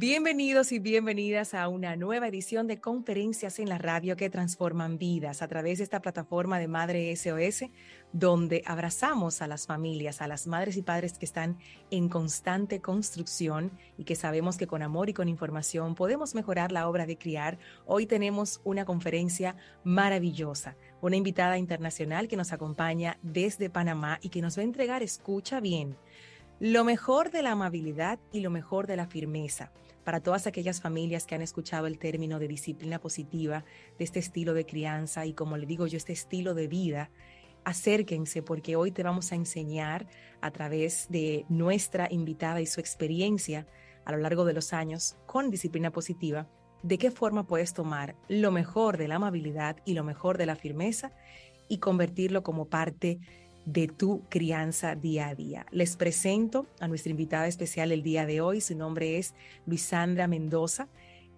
Bienvenidos y bienvenidas a una nueva edición de Conferencias en la Radio que transforman vidas a través de esta plataforma de Madre SOS, donde abrazamos a las familias, a las madres y padres que están en constante construcción y que sabemos que con amor y con información podemos mejorar la obra de criar. Hoy tenemos una conferencia maravillosa, una invitada internacional que nos acompaña desde Panamá y que nos va a entregar, escucha bien, lo mejor de la amabilidad y lo mejor de la firmeza para todas aquellas familias que han escuchado el término de disciplina positiva, de este estilo de crianza y como le digo yo, este estilo de vida, acérquense porque hoy te vamos a enseñar a través de nuestra invitada y su experiencia a lo largo de los años con disciplina positiva, de qué forma puedes tomar lo mejor de la amabilidad y lo mejor de la firmeza y convertirlo como parte de tu crianza día a día. Les presento a nuestra invitada especial el día de hoy. Su nombre es Luisandra Mendoza.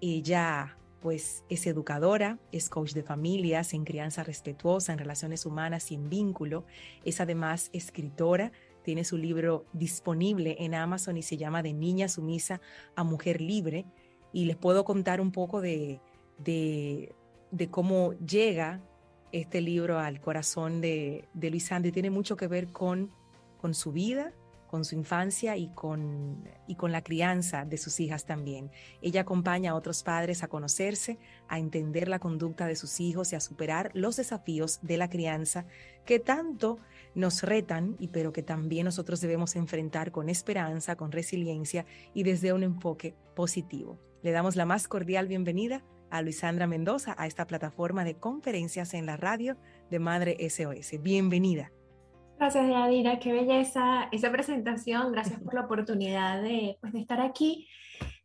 Ella pues es educadora, es coach de familias en crianza respetuosa, en relaciones humanas y en vínculo. Es además escritora, tiene su libro disponible en Amazon y se llama De niña sumisa a mujer libre. Y les puedo contar un poco de, de, de cómo llega este libro al corazón de, de Luis Andy tiene mucho que ver con, con su vida, con su infancia y con, y con la crianza de sus hijas también. Ella acompaña a otros padres a conocerse, a entender la conducta de sus hijos y a superar los desafíos de la crianza que tanto nos retan y pero que también nosotros debemos enfrentar con esperanza, con resiliencia y desde un enfoque positivo. Le damos la más cordial bienvenida a Luisandra Mendoza a esta plataforma de conferencias en la radio de Madre SOS. Bienvenida. Gracias, Yadira. Qué belleza esa presentación. Gracias por la oportunidad de, pues, de estar aquí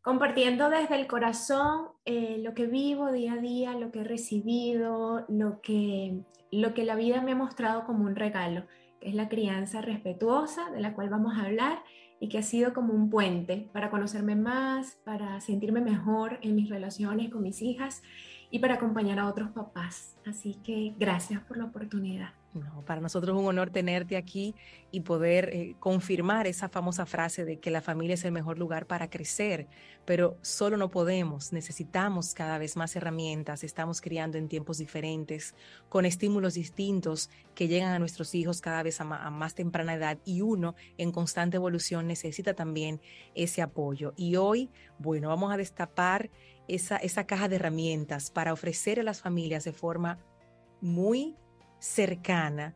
compartiendo desde el corazón eh, lo que vivo día a día, lo que he recibido, lo que, lo que la vida me ha mostrado como un regalo, que es la crianza respetuosa, de la cual vamos a hablar, y que ha sido como un puente para conocerme más, para sentirme mejor en mis relaciones con mis hijas y para acompañar a otros papás. Así que gracias por la oportunidad. Para nosotros es un honor tenerte aquí y poder eh, confirmar esa famosa frase de que la familia es el mejor lugar para crecer, pero solo no podemos, necesitamos cada vez más herramientas, estamos criando en tiempos diferentes, con estímulos distintos que llegan a nuestros hijos cada vez a, a más temprana edad y uno en constante evolución necesita también ese apoyo. Y hoy, bueno, vamos a destapar esa, esa caja de herramientas para ofrecer a las familias de forma muy cercana.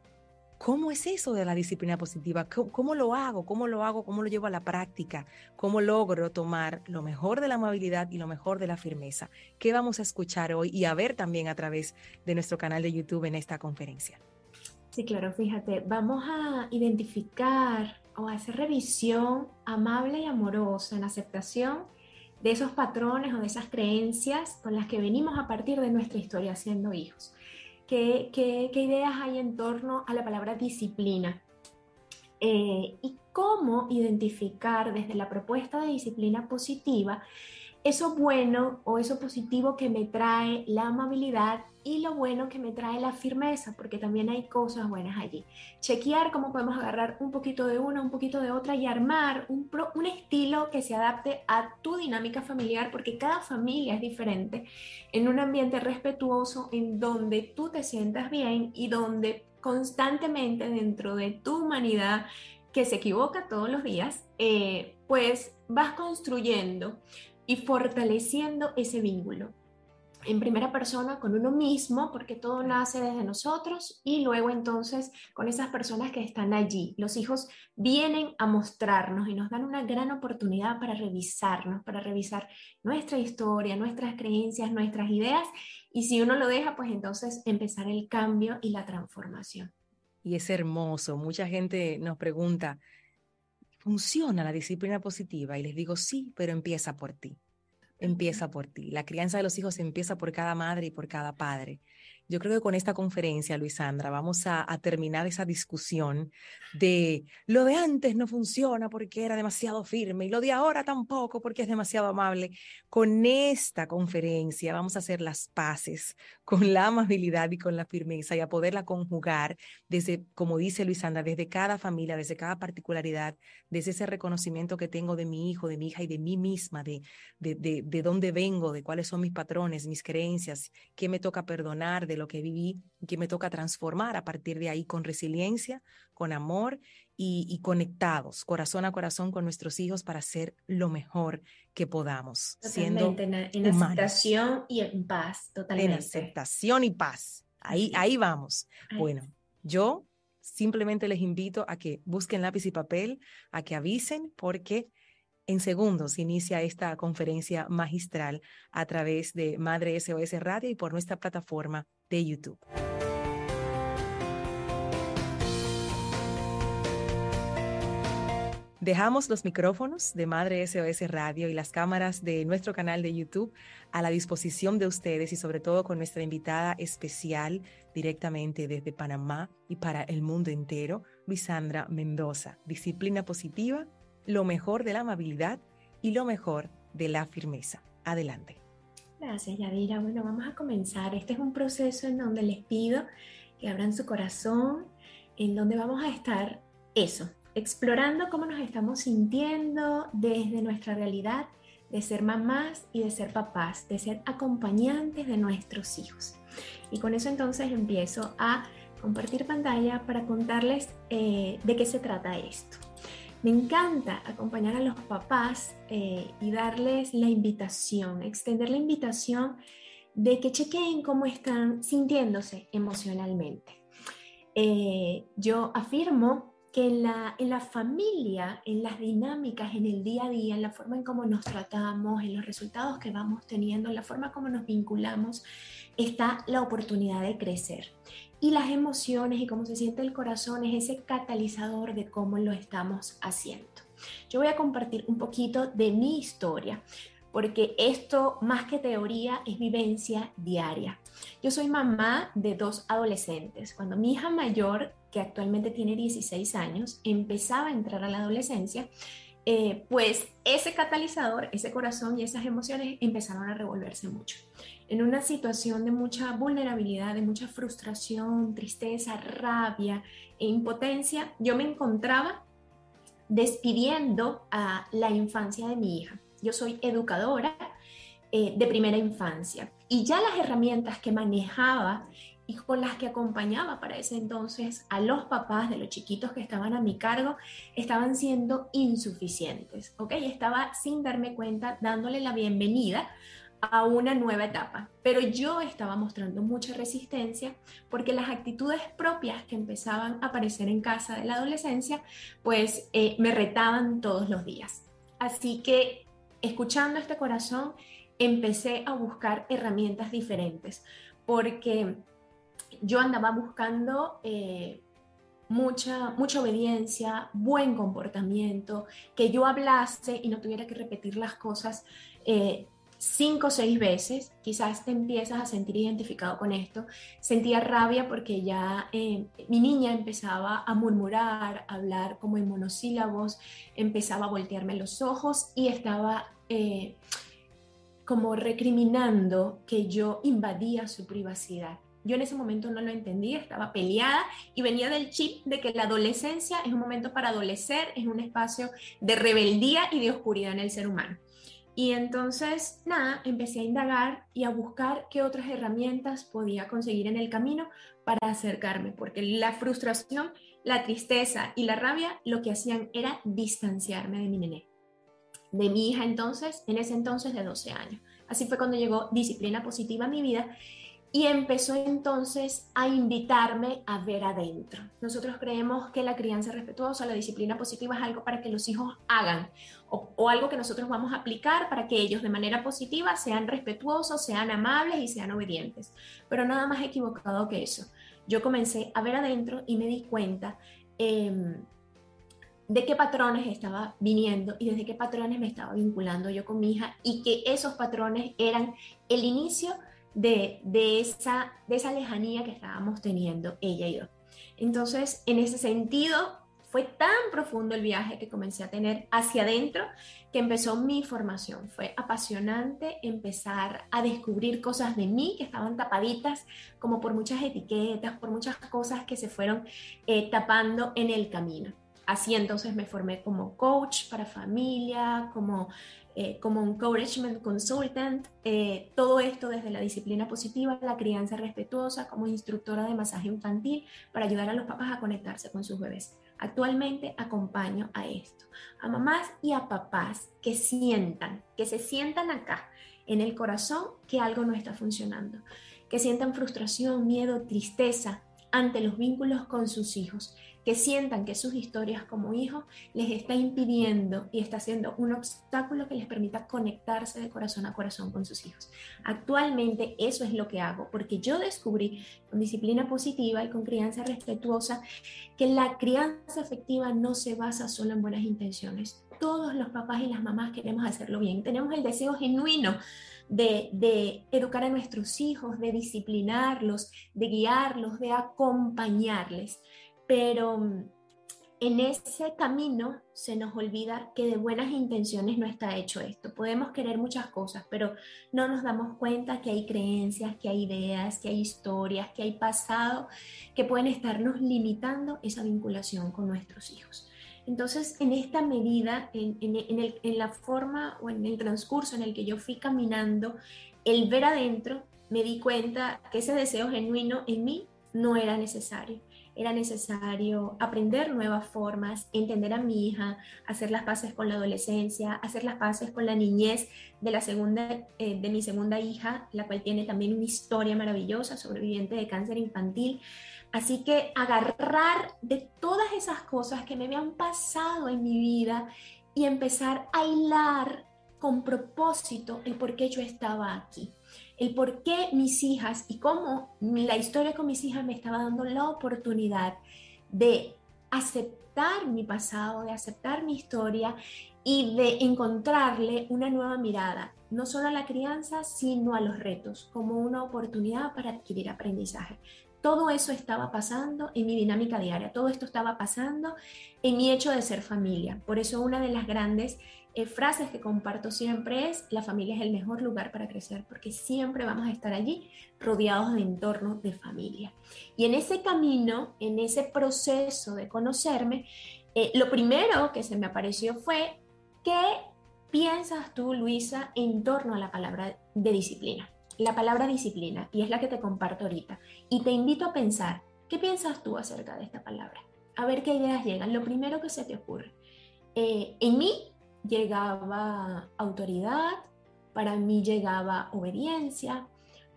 ¿Cómo es eso de la disciplina positiva? ¿Cómo, lo hago? ¿Cómo lo hago? ¿Cómo lo llevo a la práctica? ¿Cómo logro tomar lo mejor de la amabilidad y lo mejor de la firmeza? ¿Qué vamos a escuchar hoy y a ver también a través de nuestro canal de YouTube en esta conferencia? Sí, claro, fíjate, vamos a identificar o hacer revisión amable y amorosa en aceptación de esos patrones o de esas creencias con las que venimos a partir de nuestra historia siendo hijos. ¿Qué, ideas hay en torno a la palabra disciplina? Eh, y cómo identificar desde la propuesta de disciplina positiva eso bueno o eso positivo que me trae la amabilidad y lo bueno que me trae la firmeza, porque también hay cosas buenas allí. Chequear cómo podemos agarrar un poquito de una, un poquito de otra y armar un, estilo que se adapte a tu dinámica familiar, porque cada familia es diferente, en un ambiente respetuoso, en donde tú te sientas bien y donde constantemente dentro de tu humanidad que se equivoca todos los días, eh, pues vas construyendo y fortaleciendo ese vínculo en primera persona con uno mismo, porque todo nace desde nosotros, y luego entonces con esas personas que están allí. Los hijos vienen a mostrarnos y nos dan una gran oportunidad para revisarnos, para revisar nuestra historia, nuestras creencias, nuestras ideas, y si uno lo deja, pues entonces empezar el cambio y la transformación. Y es hermoso. Mucha gente nos pregunta, funciona la disciplina positiva y les digo sí, pero empieza por ti. Empieza por ti. La crianza de los hijos empieza por cada madre y por cada padre. Yo creo que con esta conferencia, Luisandra, vamos a, terminar esa discusión de lo de antes no funciona porque era demasiado firme y lo de ahora tampoco porque es demasiado amable. Con esta conferencia vamos a hacer las paces con la amabilidad y con la firmeza y a poderla conjugar desde, como dice Luisanda, desde cada familia, desde cada particularidad, desde ese reconocimiento que tengo de mi hijo, de mi hija y de mí misma, de, de, de, de dónde vengo, de cuáles son mis patrones, mis creencias, qué me toca perdonar de lo que viví, qué me toca transformar a partir de ahí con resiliencia, con amor y, conectados, corazón a corazón con nuestros hijos para hacer lo mejor que podamos. siendo en, en aceptación y en paz, totalmente. En aceptación y paz. Ahí, ahí vamos. Bueno, yo simplemente les invito a que busquen lápiz y papel, a que avisen, porque en segundos inicia esta conferencia magistral a través de Madre SOS Radio y por nuestra plataforma de YouTube. Dejamos los micrófonos de Madre SOS Radio y las cámaras de nuestro canal de YouTube a la disposición de ustedes y sobre todo con nuestra invitada especial directamente desde Panamá y para el mundo entero, Luisandra Mendoza. Disciplina positiva, lo mejor de la amabilidad y lo mejor de la firmeza. Adelante. Gracias, Yadira. Bueno, vamos a comenzar. Este es un proceso en donde les pido que abran su corazón, en donde vamos a estar eso, explorando cómo nos estamos sintiendo desde nuestra realidad de ser mamás y de ser papás, de ser acompañantes de nuestros hijos. Y con eso entonces empiezo a compartir pantalla para contarles eh, de qué se trata esto. Me encanta acompañar a los papás eh, y darles la invitación, extender la invitación de que chequeen cómo están sintiéndose emocionalmente. Eh, yo afirmo en la, en la familia, en las dinámicas, en el día a día, en la forma en cómo nos tratamos, en los resultados que vamos teniendo, en la forma como nos vinculamos, está la oportunidad de crecer. Y las emociones y cómo se siente el corazón es ese catalizador de cómo lo estamos haciendo. Yo voy a compartir un poquito de mi historia, porque esto más que teoría es vivencia diaria. Yo soy mamá de dos adolescentes. Cuando mi hija mayor que actualmente tiene 16 años, empezaba a entrar a la adolescencia, eh, pues ese catalizador, ese corazón y esas emociones empezaron a revolverse mucho. En una situación de mucha vulnerabilidad, de mucha frustración, tristeza, rabia e impotencia, yo me encontraba despidiendo a la infancia de mi hija. Yo soy educadora eh, de primera infancia y ya las herramientas que manejaba y con las que acompañaba para ese entonces a los papás de los chiquitos que estaban a mi cargo estaban siendo insuficientes, ¿ok? Estaba sin darme cuenta dándole la bienvenida a una nueva etapa, pero yo estaba mostrando mucha resistencia porque las actitudes propias que empezaban a aparecer en casa de la adolescencia, pues eh, me retaban todos los días. Así que escuchando este corazón, empecé a buscar herramientas diferentes porque yo andaba buscando eh, mucha, mucha obediencia, buen comportamiento, que yo hablase y no tuviera que repetir las cosas eh, cinco o seis veces. Quizás te empiezas a sentir identificado con esto. Sentía rabia porque ya eh, mi niña empezaba a murmurar, a hablar como en monosílabos, empezaba a voltearme los ojos y estaba como recriminando que yo invadía su privacidad. Yo en ese momento no lo entendía, estaba peleada y venía del chip de que la adolescencia es un momento para adolecer, es un espacio de rebeldía y de oscuridad en el ser humano. Y entonces, nada, empecé a indagar y a buscar qué otras herramientas podía conseguir en el camino para acercarme, porque la frustración, la tristeza y la rabia lo que hacían era distanciarme de mi nené, de mi hija entonces, en ese entonces de 12 años. Así fue cuando llegó disciplina positiva a mi vida y empezó entonces a invitarme a ver adentro. Nosotros creemos que la crianza respetuosa, la disciplina positiva es algo para que los hijos hagan o, algo que nosotros vamos a aplicar para que ellos de manera positiva sean respetuosos, sean amables y sean obedientes. Pero nada más equivocado que eso. Yo comencé a ver adentro y me di cuenta em, de qué patrones estaba viniendo y desde qué patrones me estaba vinculando yo con mi hija y que esos patrones eran el inicio esa, de esa lejanía que estábamos teniendo ella y yo. Entonces, en ese sentido, fue tan profundo el viaje que comencé a tener hacia adentro que empezó mi formación. Fue apasionante empezar a descubrir cosas de mí que estaban tapaditas como por muchas etiquetas, por muchas cosas que se fueron eh, tapando en el camino. Así entonces me formé como coach para familia, como eh, como encouragement consultant, eh, todo esto desde la disciplina positiva, la crianza respetuosa, como instructora de masaje infantil para ayudar a los papás a conectarse con sus bebés. Actualmente acompaño a esto, a mamás y a papás que sientan, que se sientan acá en el corazón que algo no está funcionando, que sientan frustración, miedo, tristeza ante los vínculos con sus hijos que sientan que sus historias como hijos les está impidiendo y está siendo un obstáculo que les permita conectarse de corazón a corazón con sus hijos. Actualmente eso es lo que hago, porque yo descubrí con disciplina positiva y con crianza respetuosa que la crianza efectiva no se basa solo en buenas intenciones. Todos los papás y las mamás queremos hacerlo bien, tenemos el deseo genuino de, de, educar a nuestros hijos, de disciplinarlos, de guiarlos, de acompañarles pero mm, en ese camino se nos olvida que de buenas intenciones no está hecho esto. Podemos querer muchas cosas, pero no nos damos cuenta que hay creencias, que hay ideas, que hay historias, que hay pasado que pueden estarnos limitando esa vinculación con nuestros hijos. Entonces, en esta medida, en, en la forma o en el transcurso en el que yo fui caminando, el ver adentro, me di cuenta que ese deseo genuino en mí no era necesario era necesario aprender nuevas formas, entender a mi hija, hacer las paces con la adolescencia, hacer las paces con la niñez de, la segunda, eh, de mi segunda hija, la cual tiene también una historia maravillosa, sobreviviente de cáncer infantil. Así que agarrar de todas esas cosas que me habían pasado en mi vida y empezar a hilar con propósito el por qué yo estaba aquí el por qué mis hijas y cómo la historia con mis hijas me estaba dando la oportunidad de aceptar mi pasado, de aceptar mi historia y de encontrarle una nueva mirada, no solo a la crianza, sino a los retos, como una oportunidad para adquirir aprendizaje. Todo eso estaba pasando en mi dinámica diaria, todo esto estaba pasando en mi hecho de ser familia. Por eso una de las grandes eh, frases que comparto siempre es, la familia es el mejor lugar para crecer, porque siempre vamos a estar allí rodeados de entornos de familia. Y en ese camino, en ese proceso de conocerme, eh, lo primero que se me apareció fue, ¿qué piensas tú, Luisa, en torno a la palabra de disciplina? La palabra disciplina, y es la que te comparto ahorita. Y te invito a pensar, ¿qué piensas tú acerca de esta palabra? A ver qué ideas llegan. Lo primero que se te ocurre. Eh, en mí llegaba autoridad, para mí llegaba obediencia,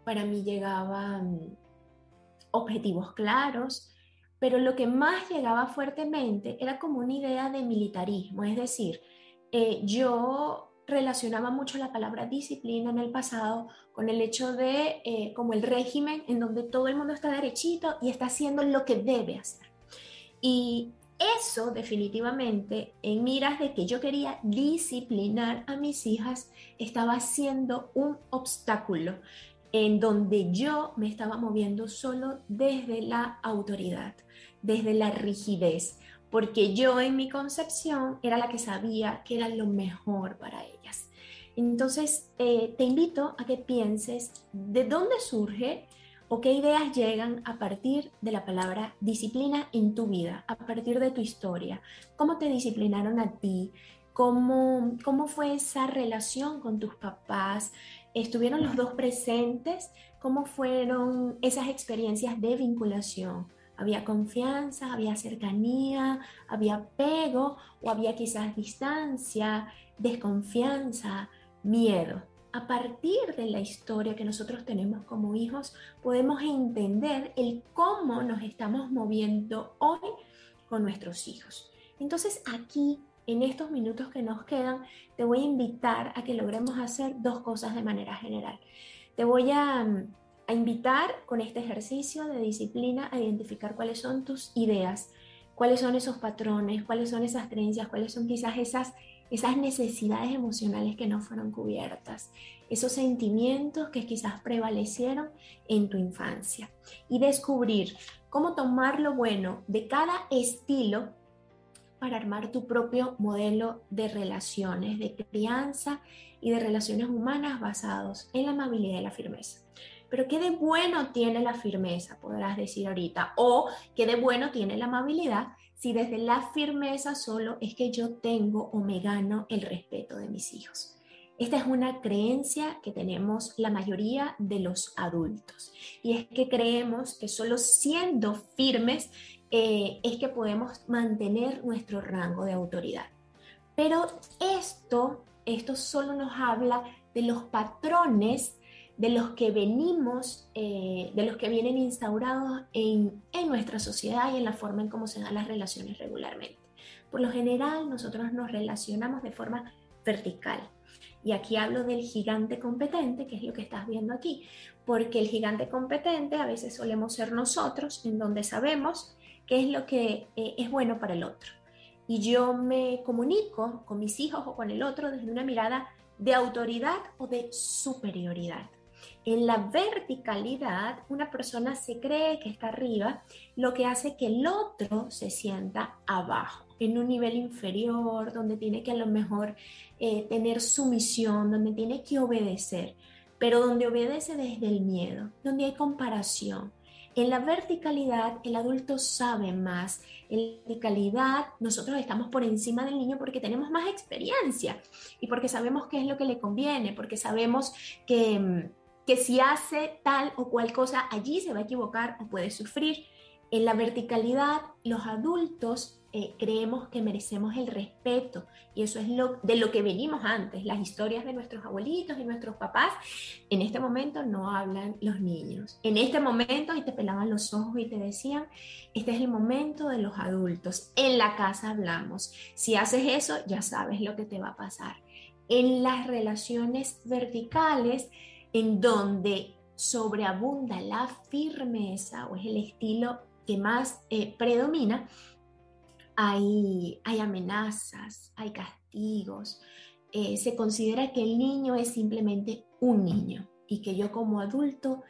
para mí llegaban objetivos claros, pero lo que más llegaba fuertemente era como una idea de militarismo, es decir, eh, yo relacionaba mucho la palabra disciplina en el pasado con el hecho de eh, como el régimen en donde todo el mundo está derechito y está haciendo lo que debe hacer. Y eso definitivamente en miras de que yo quería disciplinar a mis hijas estaba siendo un obstáculo en donde yo me estaba moviendo solo desde la autoridad, desde la rigidez, porque yo en mi concepción era la que sabía que era lo mejor para ellas. Entonces, eh, te invito a que pienses de dónde surge o qué ideas llegan a partir de la palabra disciplina en tu vida, a partir de tu historia. ¿Cómo te disciplinaron a ti? ¿Cómo, cómo fue esa relación con tus papás? ¿Estuvieron los dos presentes? ¿Cómo fueron esas experiencias de vinculación? Había confianza, había cercanía, había apego o había quizás distancia, desconfianza, miedo a partir de la historia que nosotros tenemos como hijos, podemos entender el cómo nos estamos moviendo hoy con nuestros hijos. Entonces aquí, en estos minutos que nos quedan, te voy a invitar a que logremos hacer dos cosas de manera general. Te voy a, a invitar con este ejercicio de disciplina a identificar cuáles son tus ideas, cuáles son esos patrones, cuáles son esas creencias, cuáles son quizás esas esas necesidades emocionales que no fueron cubiertas, esos sentimientos que quizás prevalecieron en tu infancia y descubrir cómo tomar lo bueno de cada estilo para armar tu propio modelo de relaciones, de crianza y de relaciones humanas basados en la amabilidad y la firmeza. Pero ¿qué de bueno tiene la firmeza? Podrás decir ahorita. O ¿qué de bueno tiene la amabilidad si desde la firmeza solo es que yo tengo o me gano el respeto de mis hijos? Esta es una creencia que tenemos la mayoría de los adultos y es que creemos que solo siendo firmes eh, es que podemos mantener nuestro rango de autoridad. Pero esto, esto solo nos habla de los patrones de los que venimos, eh, de los que vienen instaurados en, en nuestra sociedad y en la forma en cómo se dan las relaciones regularmente. Por lo general, nosotros nos relacionamos de forma vertical. Y aquí hablo del gigante competente, que es lo que estás viendo aquí, porque el gigante competente a veces solemos ser nosotros, en donde sabemos qué es lo que eh, es bueno para el otro. Y yo me comunico con mis hijos o con el otro desde una mirada de autoridad o de superioridad. En la verticalidad, una persona se cree que está arriba, lo que hace que el otro se sienta abajo, en un nivel inferior, donde tiene que a lo mejor eh, tener sumisión, donde tiene que obedecer, pero donde obedece desde el miedo, donde hay comparación. En la verticalidad, el adulto sabe más. En la verticalidad, nosotros estamos por encima del niño porque tenemos más experiencia y porque sabemos qué es lo que le conviene, porque sabemos que mm, que si hace tal o cual cosa allí se va a equivocar o puede sufrir. En la verticalidad, los adultos eh, creemos que merecemos el respeto y eso es lo, de lo que venimos antes. Las historias de nuestros abuelitos y nuestros papás, en este momento no hablan los niños. En este momento, y te pelaban los ojos y te decían, este es el momento de los adultos. En la casa hablamos. Si haces eso, ya sabes lo que te va a pasar. En las relaciones verticales, en donde sobreabunda la firmeza o es el estilo que más eh, predomina, hay, hay, amenazas, hay castigos. Eh, se considera que el niño es simplemente un niño y que yo como adulto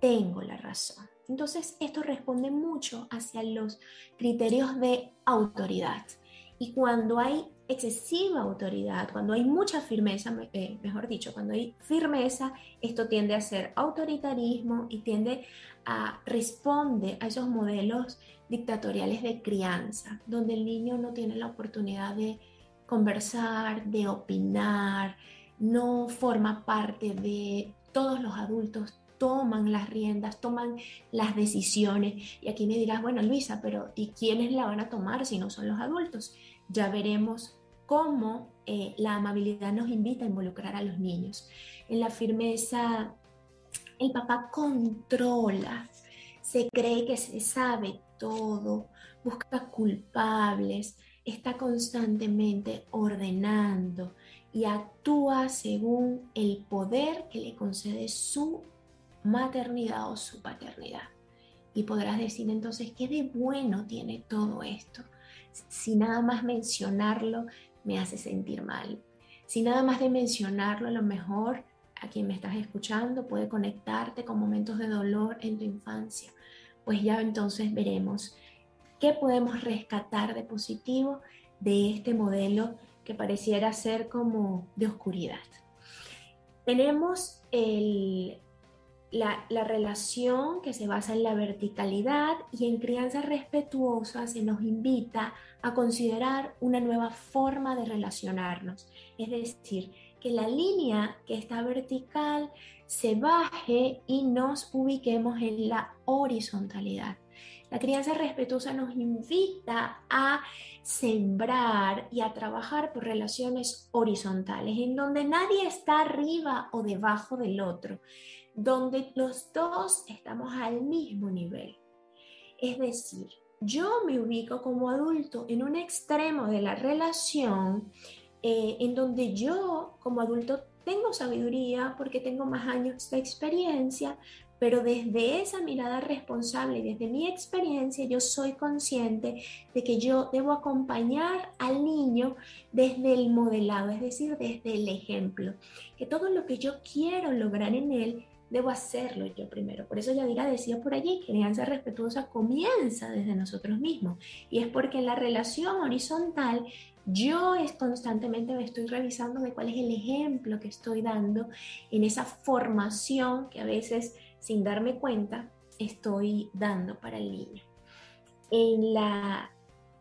tengo la razón. Entonces, esto responde mucho hacia los criterios de autoridad. Y cuando hay excesiva autoridad, cuando hay mucha firmeza, eh, mejor dicho, cuando hay firmeza, esto tiende a ser autoritarismo y tiende a responde a esos modelos dictatoriales de crianza, donde el niño no tiene la oportunidad de conversar, de opinar, no forma parte de todos los adultos toman las riendas, toman las decisiones. Y aquí me dirás, bueno, Luisa, pero ¿y quiénes la van a tomar si no son los adultos? Ya veremos cómo eh, la amabilidad nos invita a involucrar a los niños. En la firmeza, el papá controla, se cree que se sabe todo, busca culpables, está constantemente ordenando y actúa según el poder que le concede su maternidad o su paternidad. Y podrás decir entonces, ¿qué de bueno tiene todo esto? Si nada más mencionarlo me hace sentir mal. Si nada más de mencionarlo, a lo mejor a quien me estás escuchando puede conectarte con momentos de dolor en tu infancia, pues ya entonces veremos qué podemos rescatar de positivo de este modelo que pareciera ser como de oscuridad. Tenemos el, la, relación que se basa en la verticalidad y en crianza respetuosa se nos invita a considerar una nueva forma de relacionarnos. Es decir, que la línea que está vertical se baje y nos ubiquemos en la horizontalidad. La crianza respetuosa nos invita a sembrar y a trabajar por relaciones horizontales, en donde nadie está arriba o debajo del otro, donde los dos estamos al mismo nivel. Es decir, yo me ubico como adulto en un extremo de la relación eh, en donde yo como adulto tengo sabiduría porque tengo más años de experiencia, pero desde esa mirada responsable, desde mi experiencia, yo soy consciente de que yo debo acompañar al niño desde el modelado, es decir, desde el ejemplo, que todo lo que yo quiero lograr en él debo hacerlo yo primero. Por eso Yadira decía por allí que respetuosa comienza desde nosotros mismos. Y es porque en la relación horizontal yo es constantemente me estoy revisando de cuál es el ejemplo que estoy dando en esa formación que a veces sin darme cuenta estoy dando para el niño. En la,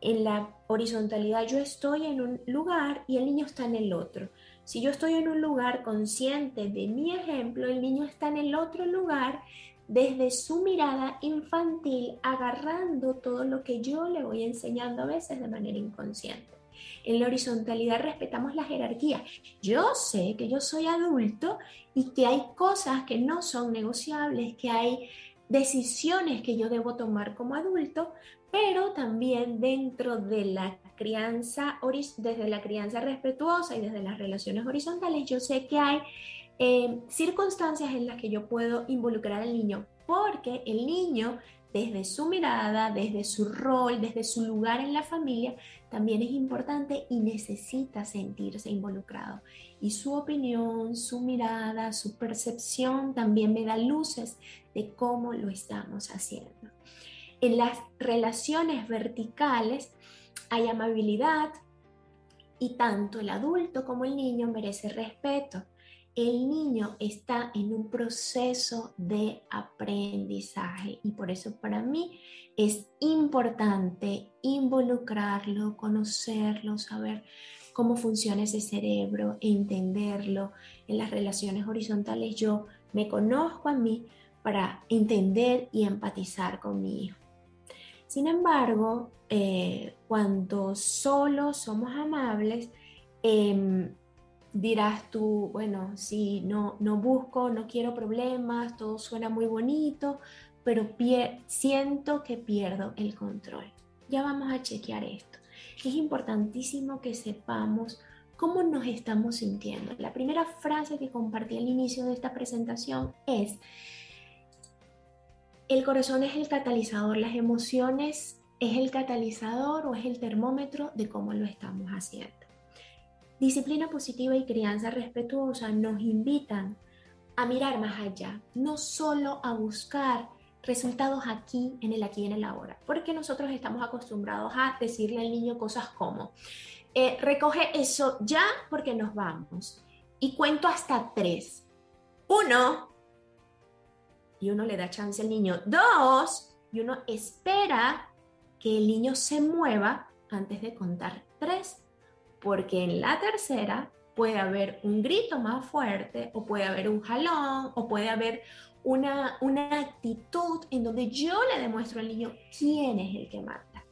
en la horizontalidad yo estoy en un lugar y el niño está en el otro. Si yo estoy en un lugar consciente de mi ejemplo, el niño está en el otro lugar desde su mirada infantil, agarrando todo lo que yo le voy enseñando a veces de manera inconsciente. En la horizontalidad respetamos la jerarquía. Yo sé que yo soy adulto y que hay cosas que no son negociables, que hay decisiones que yo debo tomar como adulto, pero también dentro de la crianza, desde la crianza respetuosa y desde las relaciones horizontales, yo sé que hay eh, circunstancias en las que yo puedo involucrar al niño, porque el niño, desde su mirada, desde su rol, desde su lugar en la familia, también es importante y necesita sentirse involucrado. Y su opinión, su mirada, su percepción también me da luces de cómo lo estamos haciendo. En las relaciones verticales hay amabilidad y tanto el adulto como el niño merece respeto. El niño está en un proceso de aprendizaje y por eso para mí es importante involucrarlo, conocerlo, saber cómo funciona ese cerebro, entenderlo. En las relaciones horizontales yo me conozco a mí para entender y empatizar con mi hijo. Sin embargo, eh, cuando solo somos amables, em, dirás tú, bueno, si no, no busco, no quiero problemas, todo suena muy bonito, pero siento que pierdo el control. Ya vamos a chequear esto. Es importantísimo que sepamos cómo nos estamos sintiendo. La primera frase que compartí al inicio de esta presentación es, el corazón es el catalizador, las emociones es el catalizador o es el termómetro de cómo lo estamos haciendo. Disciplina positiva y crianza respetuosa nos invitan a mirar más allá, no solo a buscar resultados aquí, en el aquí y en el ahora, porque nosotros estamos acostumbrados a decirle al niño cosas como, eh, recoge eso ya porque nos vamos. Y cuento hasta tres. Uno, y uno le da chance al niño. Dos, y uno espera que el niño se mueva antes de contar tres, porque en la tercera puede haber un grito más fuerte o puede haber un jalón o puede haber una, una actitud en donde yo le demuestro al niño quién es el que mata.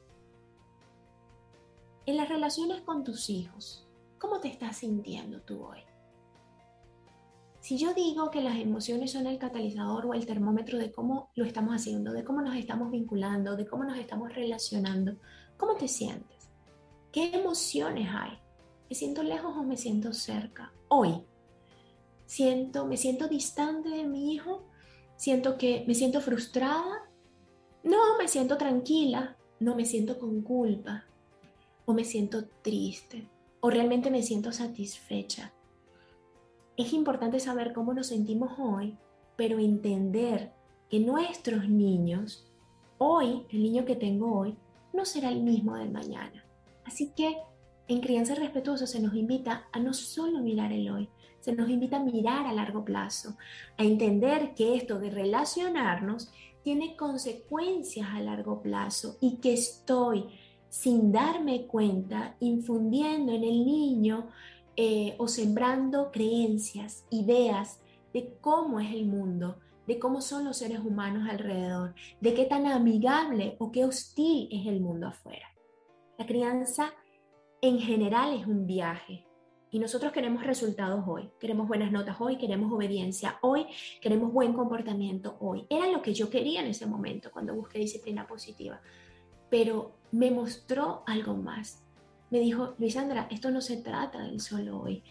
En las relaciones con tus hijos, ¿cómo te estás sintiendo tú hoy? Si yo digo que las emociones son el catalizador o el termómetro de cómo lo estamos haciendo, de cómo nos estamos vinculando, de cómo nos estamos relacionando, ¿cómo te sientes? ¿Qué emociones hay? ¿Me siento lejos o me siento cerca? Hoy, siento, me siento distante de mi hijo, siento que me siento frustrada, no, me siento tranquila, no me siento con culpa, o me siento triste, o realmente me siento satisfecha es importante saber cómo nos sentimos hoy, pero entender que nuestros niños, hoy, el niño que tengo hoy, no será el mismo del mañana. Así que en crianza respetuosa se nos invita a no solo mirar el hoy, se nos invita a mirar a largo plazo, a entender que esto de relacionarnos tiene consecuencias a largo plazo y que estoy sin darme cuenta infundiendo en el niño eh, o sembrando creencias, ideas de cómo es el mundo, de cómo son los seres humanos alrededor, de qué tan amigable o qué hostil es el mundo afuera. La crianza en general es un viaje y nosotros queremos resultados hoy, queremos buenas notas hoy, queremos obediencia hoy, queremos buen comportamiento hoy. Era lo que yo quería en ese momento cuando busqué disciplina positiva, pero me mostró algo más me dijo, Luisandra, esto no se trata del solo hoy.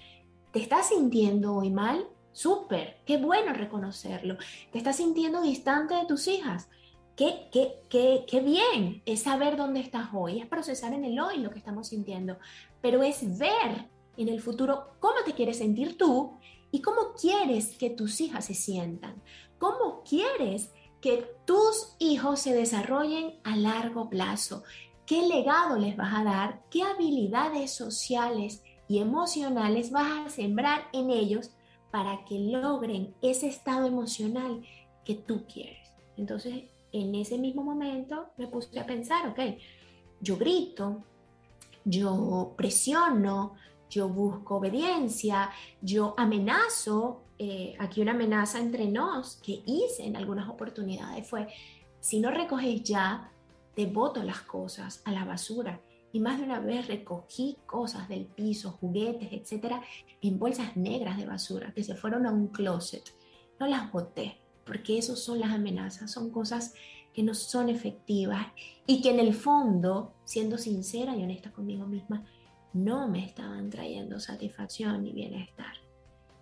¿Te estás sintiendo hoy mal? Súper, qué bueno reconocerlo. ¿Te estás sintiendo distante de tus hijas? Qué, qué, qué, qué bien es saber dónde estás hoy, es procesar en el hoy lo que estamos sintiendo, pero es ver en el futuro cómo te quieres sentir tú ¿Y cómo quieres que tus hijas se sientan? ¿Cómo quieres que tus hijos se desarrollen a largo plazo? ¿Qué legado les vas a dar? ¿Qué habilidades sociales y emocionales vas a sembrar en ellos para que logren ese estado emocional que tú quieres? Entonces, en ese mismo momento me puse a pensar, ok, yo grito, yo presiono, yo busco obediencia, yo amenazo. Eh, aquí una amenaza entre nos que hice en algunas oportunidades fue, si no recoges ya, te boto las cosas a la basura. Y más de una vez recogí cosas del piso, juguetes, etcétera, en bolsas negras de basura que se fueron a un closet. No las boté, porque eso son las amenazas, son cosas que no son efectivas y que en el fondo, siendo sincera y honesta conmigo misma, no me estaban trayendo satisfacción ni bienestar.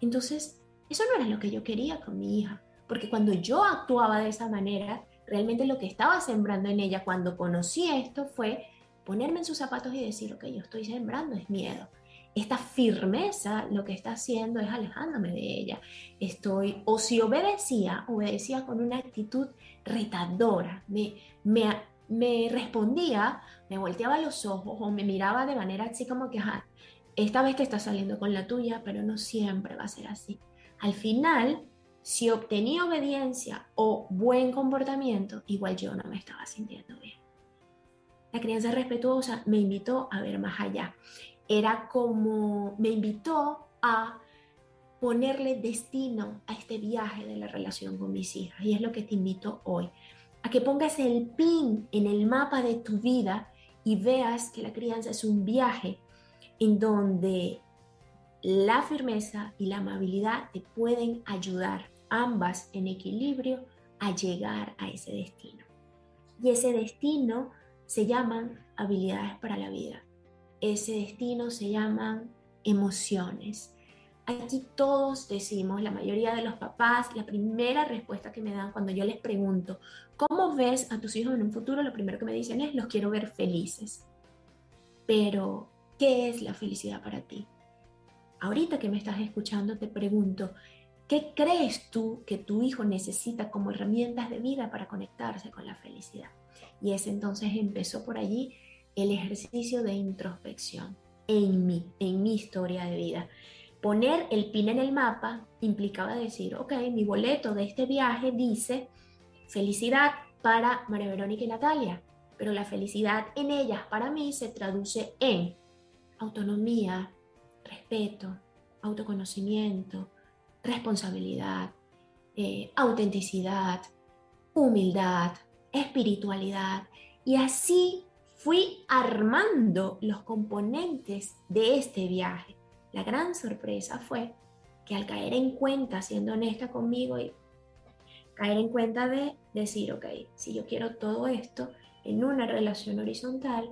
Entonces, eso no era lo que yo quería con mi hija, porque cuando yo actuaba de esa manera, realmente lo que estaba sembrando en ella cuando conocí esto fue ponerme en sus zapatos y decir, ok, yo estoy sembrando es miedo. Esta firmeza lo que está haciendo es alejándome de ella. Estoy, o si obedecía, obedecía con una actitud retadora. Me, me, me respondía, me volteaba los ojos o me miraba de manera así como que, esta vez te está saliendo con la tuya, pero no siempre va a ser así. Al final, si obtenía obediencia o buen comportamiento, igual yo no me estaba sintiendo bien. La crianza respetuosa me invitó a ver más allá. Era como, me invitó a ponerle destino a este viaje de la relación con mis hijas. Y es lo que te invito hoy a que pongas el pin en el mapa de tu vida y veas que la crianza es un viaje en donde la firmeza y la amabilidad te pueden ayudar, ambas en equilibrio, a llegar a ese destino. Y ese destino se llaman habilidades para la vida. Ese destino se llaman emociones. Aquí todos decimos, la mayoría de los papás, la primera respuesta que me dan cuando yo les pregunto, ¿cómo ves a tus hijos en un futuro? Lo primero que me dicen es, los quiero ver felices. Pero, ¿qué es la felicidad para ti? Ahorita que me estás escuchando, te pregunto, ¿qué crees tú que tu hijo necesita como herramientas de vida para conectarse con la felicidad? Y ese entonces empezó por allí el ejercicio de introspección en mí, en mi historia de vida poner el pin en el mapa implicaba decir, ok, mi boleto de este viaje dice felicidad para María Verónica y Natalia, pero la felicidad en ellas para mí se traduce en autonomía, respeto, autoconocimiento, responsabilidad, eh, autenticidad, humildad, espiritualidad. Y así fui armando los componentes de este viaje. La gran sorpresa fue que al caer en cuenta, siendo honesta conmigo y caer en cuenta de decir, ok, si yo quiero todo esto en una relación horizontal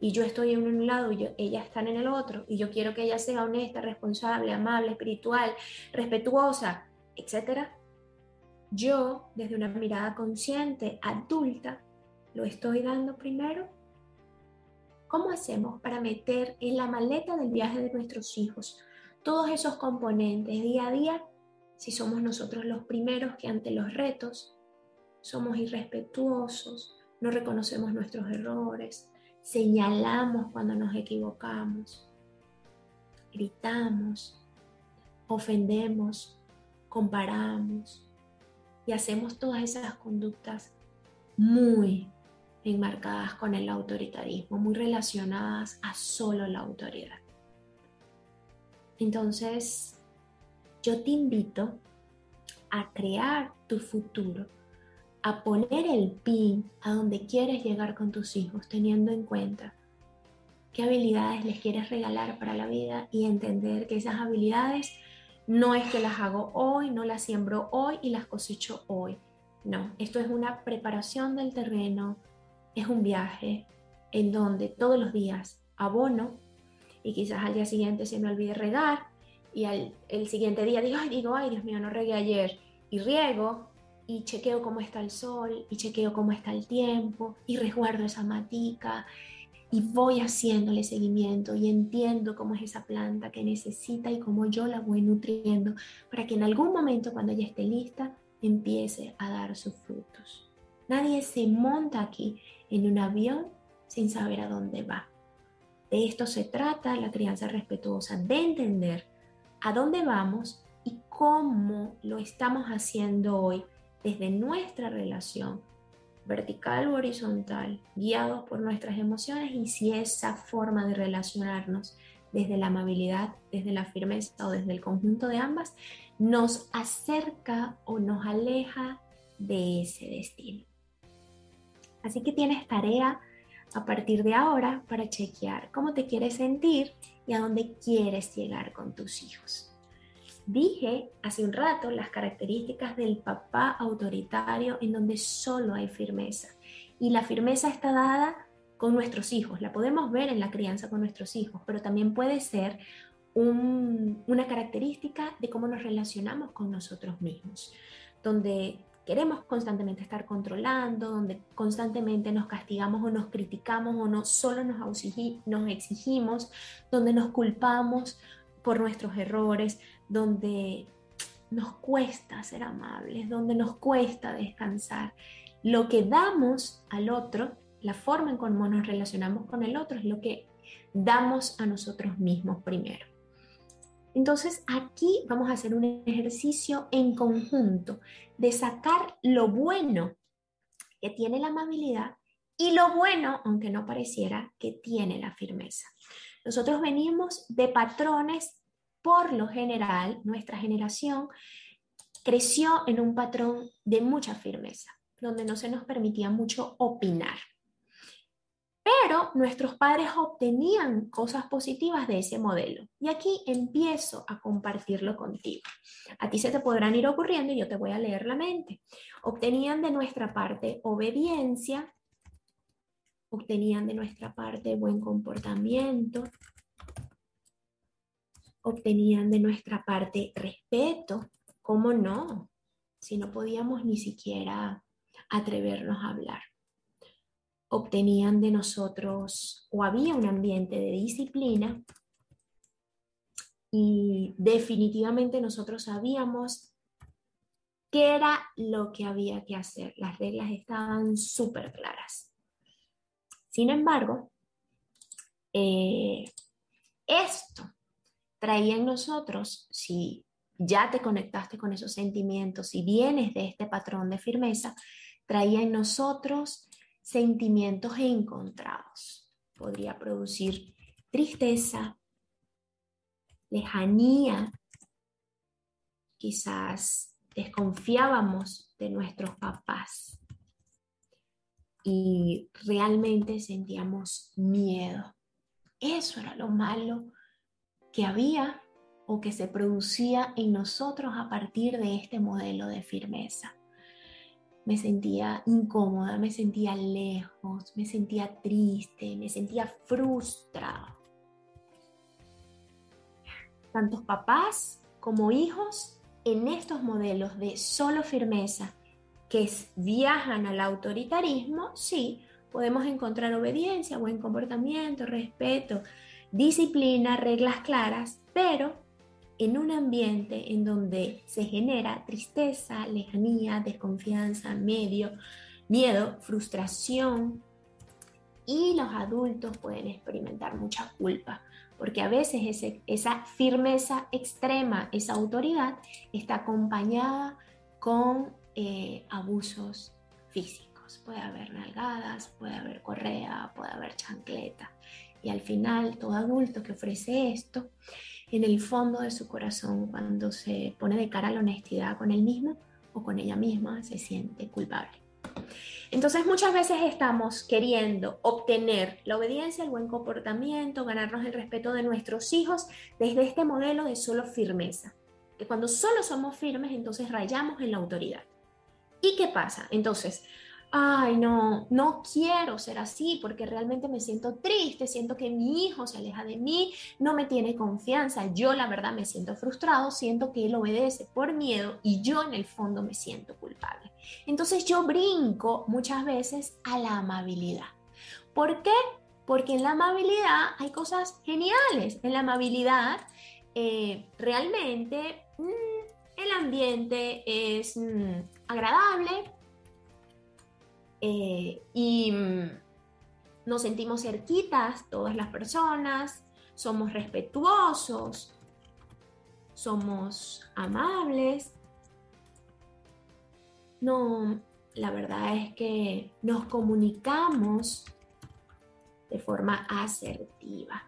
y yo estoy en un lado y ellas están en el otro y yo quiero que ella sea honesta, responsable, amable, espiritual, respetuosa, etc. Yo, desde una mirada consciente, adulta, lo estoy dando primero ¿Cómo hacemos para meter en la maleta del viaje de nuestros hijos todos esos componentes día a día si somos nosotros los primeros que ante los retos somos irrespetuosos, no reconocemos nuestros errores, señalamos cuando nos equivocamos, gritamos, ofendemos, comparamos y hacemos todas esas conductas muy, enmarcadas con el autoritarismo, muy relacionadas a solo la autoridad. Entonces, yo te invito a crear tu futuro, a poner el pin a donde quieres llegar con tus hijos, teniendo en cuenta qué habilidades les quieres regalar para la vida y entender que esas habilidades no es que las hago hoy, no las siembro hoy y las cosecho hoy. No, esto es una preparación del terreno, es un viaje en donde todos los días abono y quizás al día siguiente se me olvide regar y al el siguiente día digo, ay, digo, ay, Dios mío, no regué ayer y riego y chequeo cómo está el sol y chequeo cómo está el tiempo y resguardo esa matica y voy haciéndole seguimiento y entiendo cómo es esa planta que necesita y cómo yo la voy nutriendo para que en algún momento cuando ella esté lista empiece a dar sus frutos. Nadie se monta aquí en un avión sin saber a dónde va. De esto se trata la crianza respetuosa, de entender a dónde vamos y cómo lo estamos haciendo hoy desde nuestra relación vertical o horizontal, guiados por nuestras emociones y si esa forma de relacionarnos desde la amabilidad, desde la firmeza o desde el conjunto de ambas, nos acerca o nos aleja de ese destino. Así que tienes tarea a partir de ahora para chequear cómo te quieres sentir y a dónde quieres llegar con tus hijos. Dije hace un rato las características del papá autoritario en donde solo hay firmeza. Y la firmeza está dada con nuestros hijos. La podemos ver en la crianza con nuestros hijos, pero también puede ser una característica de cómo nos relacionamos con nosotros mismos, donde queremos constantemente estar controlando, donde constantemente nos castigamos o nos criticamos o no solo nos, nos exigimos, donde nos culpamos por nuestros errores, donde nos cuesta ser amables, donde nos cuesta descansar. Lo que damos al otro, la forma en cómo nos relacionamos con el otro, es lo que damos a nosotros mismos primero. Entonces aquí vamos a hacer un ejercicio en conjunto de sacar lo bueno que tiene la amabilidad y lo bueno, aunque no pareciera, que tiene la firmeza. Nosotros venimos de patrones por lo general, nuestra generación creció en un patrón de mucha firmeza, donde no se nos permitía mucho opinar. Pero nuestros padres obtenían cosas positivas de ese modelo. Y aquí empiezo a compartirlo contigo. A ti se te podrán ir ocurriendo y yo te voy a leer la mente. Obtenían de nuestra parte obediencia, obtenían de nuestra parte buen comportamiento, obtenían de nuestra parte respeto, ¿cómo no? Si no podíamos ni siquiera atrevernos a hablar. Obtenían de nosotros o había un ambiente de disciplina y definitivamente nosotros sabíamos qué era lo que había que hacer. Las reglas estaban súper claras. Sin embargo, eh, esto traía en nosotros, si ya te conectaste con esos sentimientos, si vienes de este patrón de firmeza, traía en nosotros sentimientos encontrados. Podría producir tristeza, lejanía, quizás desconfiábamos de nuestros papás y realmente sentíamos miedo. Eso era lo malo que había o que se producía en nosotros a partir de este modelo de firmeza. Me sentía incómoda, me sentía lejos, me sentía triste, me sentía frustrado. Tantos papás como hijos en estos modelos de solo firmeza que viajan al autoritarismo, sí, podemos encontrar obediencia, buen comportamiento, respeto, disciplina, reglas claras, pero en un ambiente en donde se genera tristeza, lejanía, desconfianza, medio, miedo, frustración y los adultos pueden experimentar mucha culpa porque a veces esa firmeza extrema, esa autoridad está acompañada con eh, abusos físicos. Puede haber nalgadas, puede haber correa, puede haber chancleta. Y al final, todo adulto que ofrece esto, en el fondo de su corazón, cuando se pone de cara a la honestidad con él mismo o con ella misma, se siente culpable. Entonces muchas veces estamos queriendo obtener la obediencia, el buen comportamiento, ganarnos el respeto de nuestros hijos desde este modelo de solo firmeza. Que cuando solo somos firmes, entonces rayamos en la autoridad. ¿Y qué pasa? Entonces, ay, no, no quiero ser así porque realmente me siento triste, siento que mi hijo se aleja de mí, no me tiene confianza, yo la verdad me siento frustrado, siento que él obedece por miedo y yo en el fondo me siento culpable. Entonces yo brinco muchas veces a la amabilidad. ¿Por qué? porque en la amabilidad hay cosas geniales. En la amabilidad eh, realmente mm, el ambiente es mm, agradable eh, y mm, nos sentimos cerquitas todas las personas, somos respetuosos, somos amables. No, la verdad es que nos comunicamos de forma asertiva.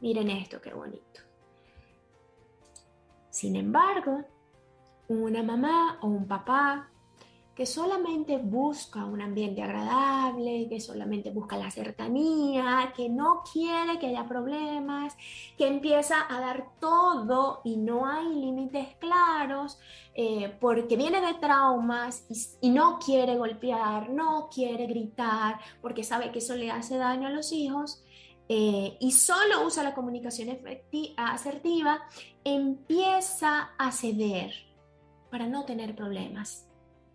Miren esto, qué bonito. Sin embargo, una mamá o un papá que solamente busca un ambiente agradable, que solamente busca la cercanía, que no quiere que haya problemas, que empieza a dar todo y no hay límites claros, eh, porque viene de traumas y, no quiere golpear, no quiere gritar, porque sabe que eso le hace daño a los hijos. Eh, y solo usa la comunicación asertiva, empieza a ceder para no tener problemas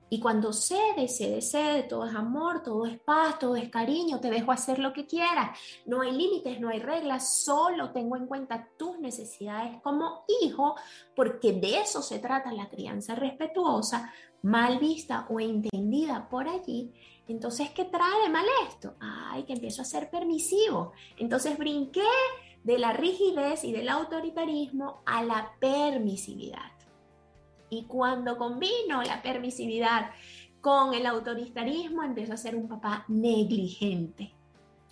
y cuando cede, cede, cede, todo es amor, todo es paz, todo es cariño, te dejo hacer lo que quieras. No hay límites, no hay reglas, solo tengo en cuenta tus necesidades como hijo, porque de eso se trata la crianza respetuosa, mal vista o entendida por allí. Entonces, ¿qué trae de mal esto? Ay, que empiezo a ser permisivo. Entonces brinqué de la rigidez y del autoritarismo a la permisividad. Y cuando combino la permisividad con el autoritarismo, empiezo a ser un papá negligente,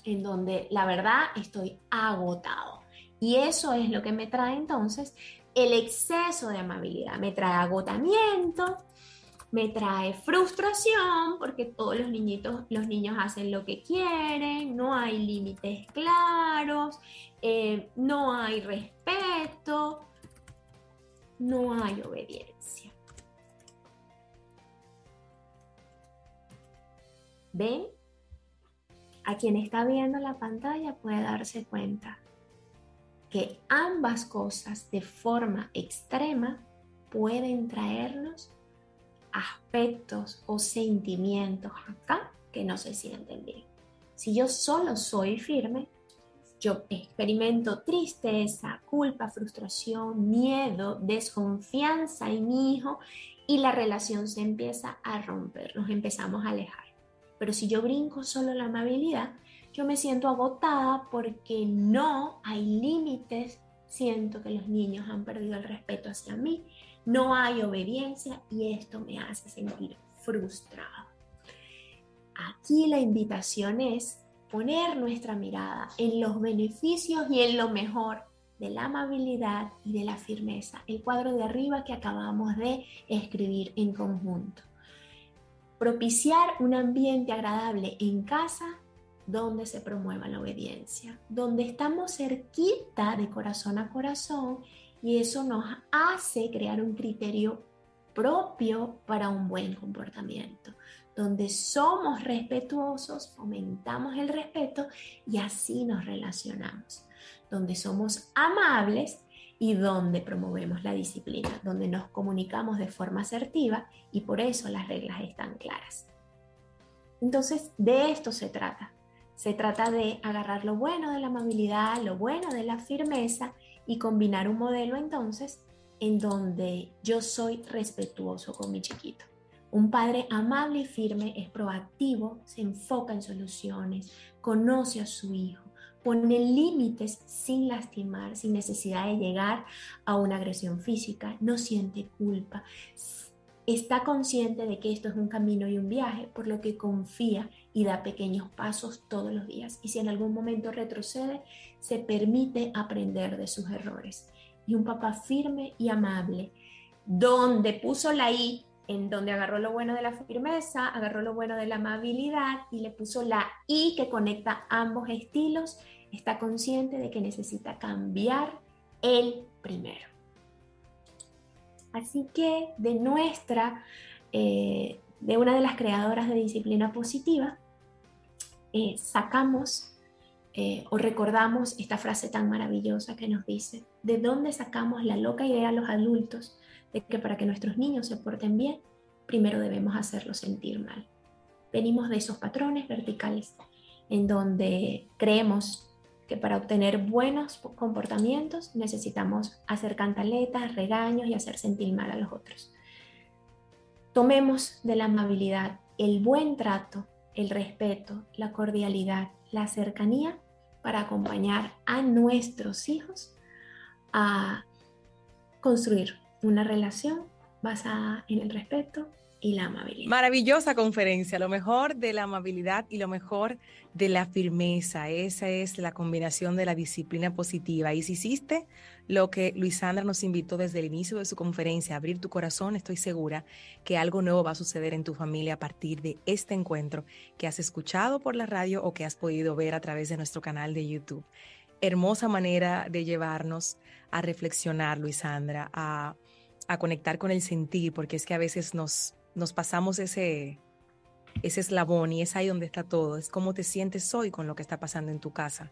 en donde la verdad estoy agotado. Y eso es lo que me trae entonces el exceso de amabilidad. Me trae agotamiento, me trae frustración porque todos los niñitos, los niños hacen lo que quieren, no hay límites claros, eh, no hay respeto, no hay obediencia. ¿Ven? A quien está viendo la pantalla puede darse cuenta que ambas cosas de forma extrema pueden traernos aspectos o sentimientos acá que no se sienten bien. Si yo solo soy firme, yo experimento tristeza, culpa, frustración, miedo, desconfianza en mi hijo y la relación se empieza a romper, nos empezamos a alejar. Pero si yo brinco solo la amabilidad, yo me siento agotada porque no hay límites, siento que los niños han perdido el respeto hacia mí, no hay obediencia y esto me hace sentir frustrado. Aquí la invitación es poner nuestra mirada en los beneficios y en lo mejor de la amabilidad y de la firmeza, el cuadro de arriba que acabamos de escribir en conjunto. Propiciar un ambiente agradable en casa donde se promueva la obediencia, donde estamos cerquita de corazón a corazón y eso nos hace crear un criterio propio para un buen comportamiento donde somos respetuosos, fomentamos el respeto y así nos relacionamos, donde somos amables y donde promovemos la disciplina, donde nos comunicamos de forma asertiva y por eso las reglas están claras. Entonces, de esto se trata. Se trata de agarrar lo bueno de la amabilidad, lo bueno de la firmeza y combinar un modelo entonces en donde yo soy respetuoso con mi chiquito. Un padre amable y firme es proactivo, se enfoca en soluciones, conoce a su hijo, pone límites sin lastimar, sin necesidad de llegar a una agresión física, no siente culpa, está consciente de que esto es un camino y un viaje, por lo que confía y da pequeños pasos todos los días. Y si en algún momento retrocede, se permite aprender de sus errores. Y un papá firme y amable, donde puso la I en donde agarró lo bueno de la firmeza, agarró lo bueno de la amabilidad y le puso la I que conecta ambos estilos, está consciente de que necesita cambiar el primero. Así que de nuestra, eh, de una de las creadoras de disciplina positiva, eh, sacamos eh, o recordamos esta frase tan maravillosa que nos dice, ¿de dónde sacamos la loca idea a los adultos de que para que nuestros niños se porten bien, primero debemos hacerlos sentir mal. Venimos de esos patrones verticales en donde creemos que para obtener buenos comportamientos necesitamos hacer cantaletas, regaños y hacer sentir mal a los otros. Tomemos de la amabilidad el buen trato, el respeto, la cordialidad, la cercanía para acompañar a nuestros hijos a construir una relación basada en el respeto, y la amabilidad. Maravillosa conferencia, lo mejor de la amabilidad y lo mejor de la firmeza. Esa es la combinación de la disciplina positiva. Y si hiciste lo que Luisandra nos invitó desde el inicio de su conferencia, abrir tu corazón, estoy segura que algo nuevo va a suceder en tu familia a partir de este encuentro que has escuchado por la radio o que has podido ver a través de nuestro canal de YouTube. Hermosa manera de llevarnos a reflexionar, Luisandra, a, a conectar con el sentir, porque es que a veces nos nos pasamos ese, ese eslabón y es ahí donde está todo. Es cómo te sientes hoy con lo que está pasando en tu casa.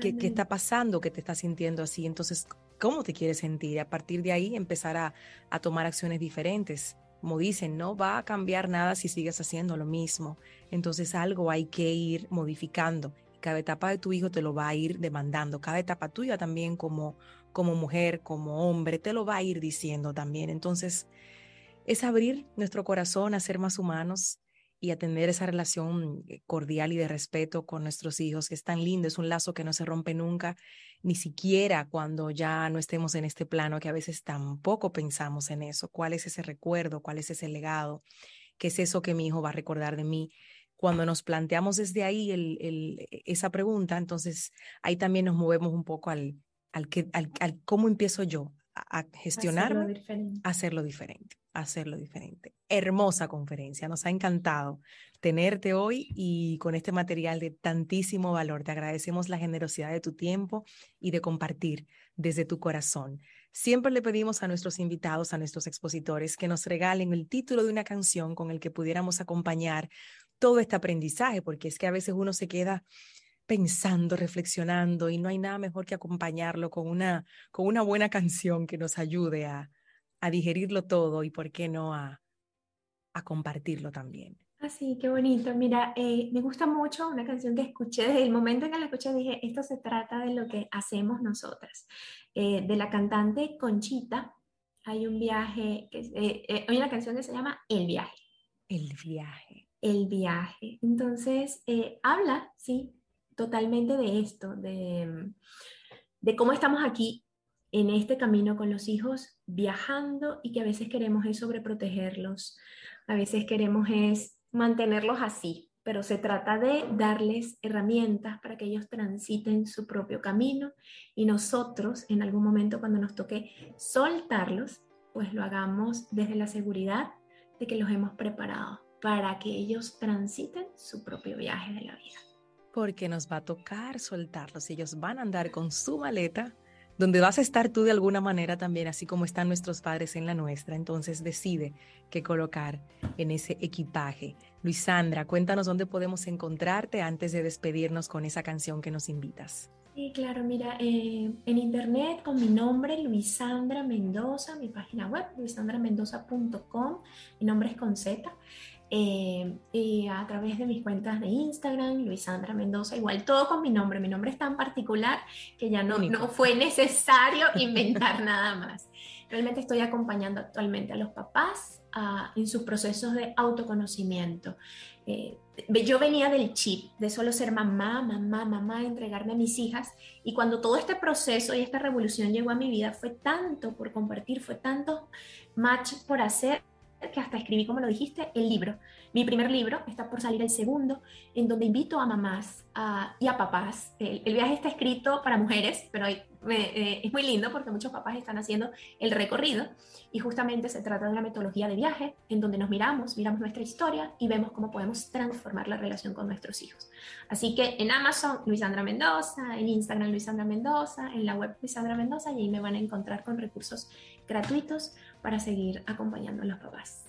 ¿Qué, está pasando que te estás sintiendo así? Entonces, ¿cómo te quieres sentir? Y a partir de ahí empezar a, a tomar acciones diferentes. Como dicen, no va a cambiar nada si sigues haciendo lo mismo. Entonces algo hay que ir modificando. Cada etapa de tu hijo te lo va a ir demandando. Cada etapa tuya también como, como mujer, como hombre, te lo va a ir diciendo también. Entonces, es abrir nuestro corazón a ser más humanos y a tener esa relación eh, cordial y de respeto con nuestros hijos, que es tan lindo, es un lazo que no se rompe nunca, ni siquiera cuando ya no estemos en este plano, que a veces tampoco pensamos en eso, cuál es ese recuerdo, cuál es ese legado, qué es eso que mi hijo va a recordar de mí. Cuando nos planteamos desde ahí el, e, esa pregunta, entonces ahí también nos movemos un poco al, al, que, al, al cómo empiezo yo a, gestionarme, hacerlo diferente hacerlo diferente. Hermosa conferencia, nos ha encantado tenerte hoy y con este material de tantísimo valor. Te agradecemos la generosidad de tu tiempo y de compartir desde tu corazón. Siempre le pedimos a nuestros invitados, a nuestros expositores, que nos regalen el título de una canción con el que pudiéramos acompañar todo este aprendizaje, porque es que a veces uno se queda pensando, reflexionando y no hay nada mejor que acompañarlo con una, con una buena canción que nos ayude a, a digerirlo todo y por qué no a, a compartirlo también. Así, ah, qué bonito. Mira, eh, me gusta mucho una canción que escuché desde el momento en que la escuché, dije, esto se trata de lo que hacemos nosotras. Eh, de la cantante Conchita, hay un viaje, que, eh, hay una canción que se llama El viaje. El viaje. El viaje. Entonces, habla, sí, totalmente de esto, de, de cómo estamos aquí en este camino con los hijos viajando y que a veces queremos es sobreprotegerlos, a veces queremos es mantenerlos así, pero se trata de darles herramientas para que ellos transiten su propio camino y nosotros en algún momento cuando nos toque soltarlos, pues lo hagamos desde la seguridad de que los hemos preparado para que ellos transiten su propio viaje de la vida. Porque nos va a tocar soltarlos, ellos van a andar con su maleta donde vas a estar tú de alguna manera también, así como están nuestros padres en la nuestra. Entonces decide qué colocar en ese equipaje. Luisandra, cuéntanos dónde podemos encontrarte antes de despedirnos con esa canción que nos invitas. Sí, claro, mira, eh, en internet con mi nombre, Luisandra Mendoza, mi página web, luisandramendoza.com, mi nombre es con Z. Eh, y a través de mis cuentas de Instagram, Luisandra Mendoza, igual todo con mi nombre. Mi nombre es tan particular que ya no, no fue necesario inventar nada más. Realmente estoy acompañando actualmente a los papás en sus procesos de autoconocimiento. Eh, yo venía del chip de solo ser mamá, mamá, mamá, entregarme a mis hijas. Y cuando todo este proceso y esta revolución llegó a mi vida, fue tanto por compartir, fue tanto match por hacer que hasta escribí, como lo dijiste, el libro. Mi primer libro, está por salir el segundo, en donde invito a mamás y a papás. El, viaje está escrito para mujeres, pero eh, es muy lindo porque muchos papás están haciendo el recorrido y justamente se trata de una metodología de viaje en donde nos miramos, miramos nuestra historia y vemos cómo podemos transformar la relación con nuestros hijos. Así que en Amazon, Luisandra Mendoza, en Instagram, Luisandra Mendoza, en la web Luisandra Mendoza y ahí me van a encontrar con recursos gratuitos para seguir acompañando a los papás.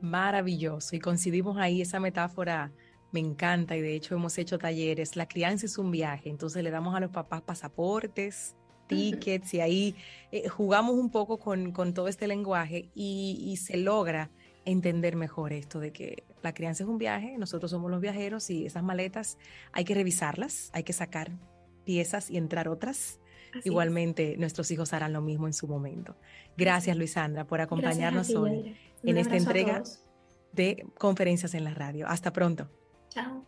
Maravilloso. Y coincidimos ahí, esa metáfora me encanta y de hecho hemos hecho talleres. La crianza es un viaje, entonces le damos a los papás pasaportes, tickets y ahí eh, jugamos un poco con, con, todo este lenguaje y, y, se logra entender mejor esto de que la crianza es un viaje, nosotros somos los viajeros y esas maletas hay que revisarlas, hay que sacar piezas y entrar otras. Igualmente, nuestros hijos harán lo mismo en su momento. Gracias, Luisandra, por acompañarnos hoy en esta entrega de conferencias en la radio. Hasta pronto. Chao.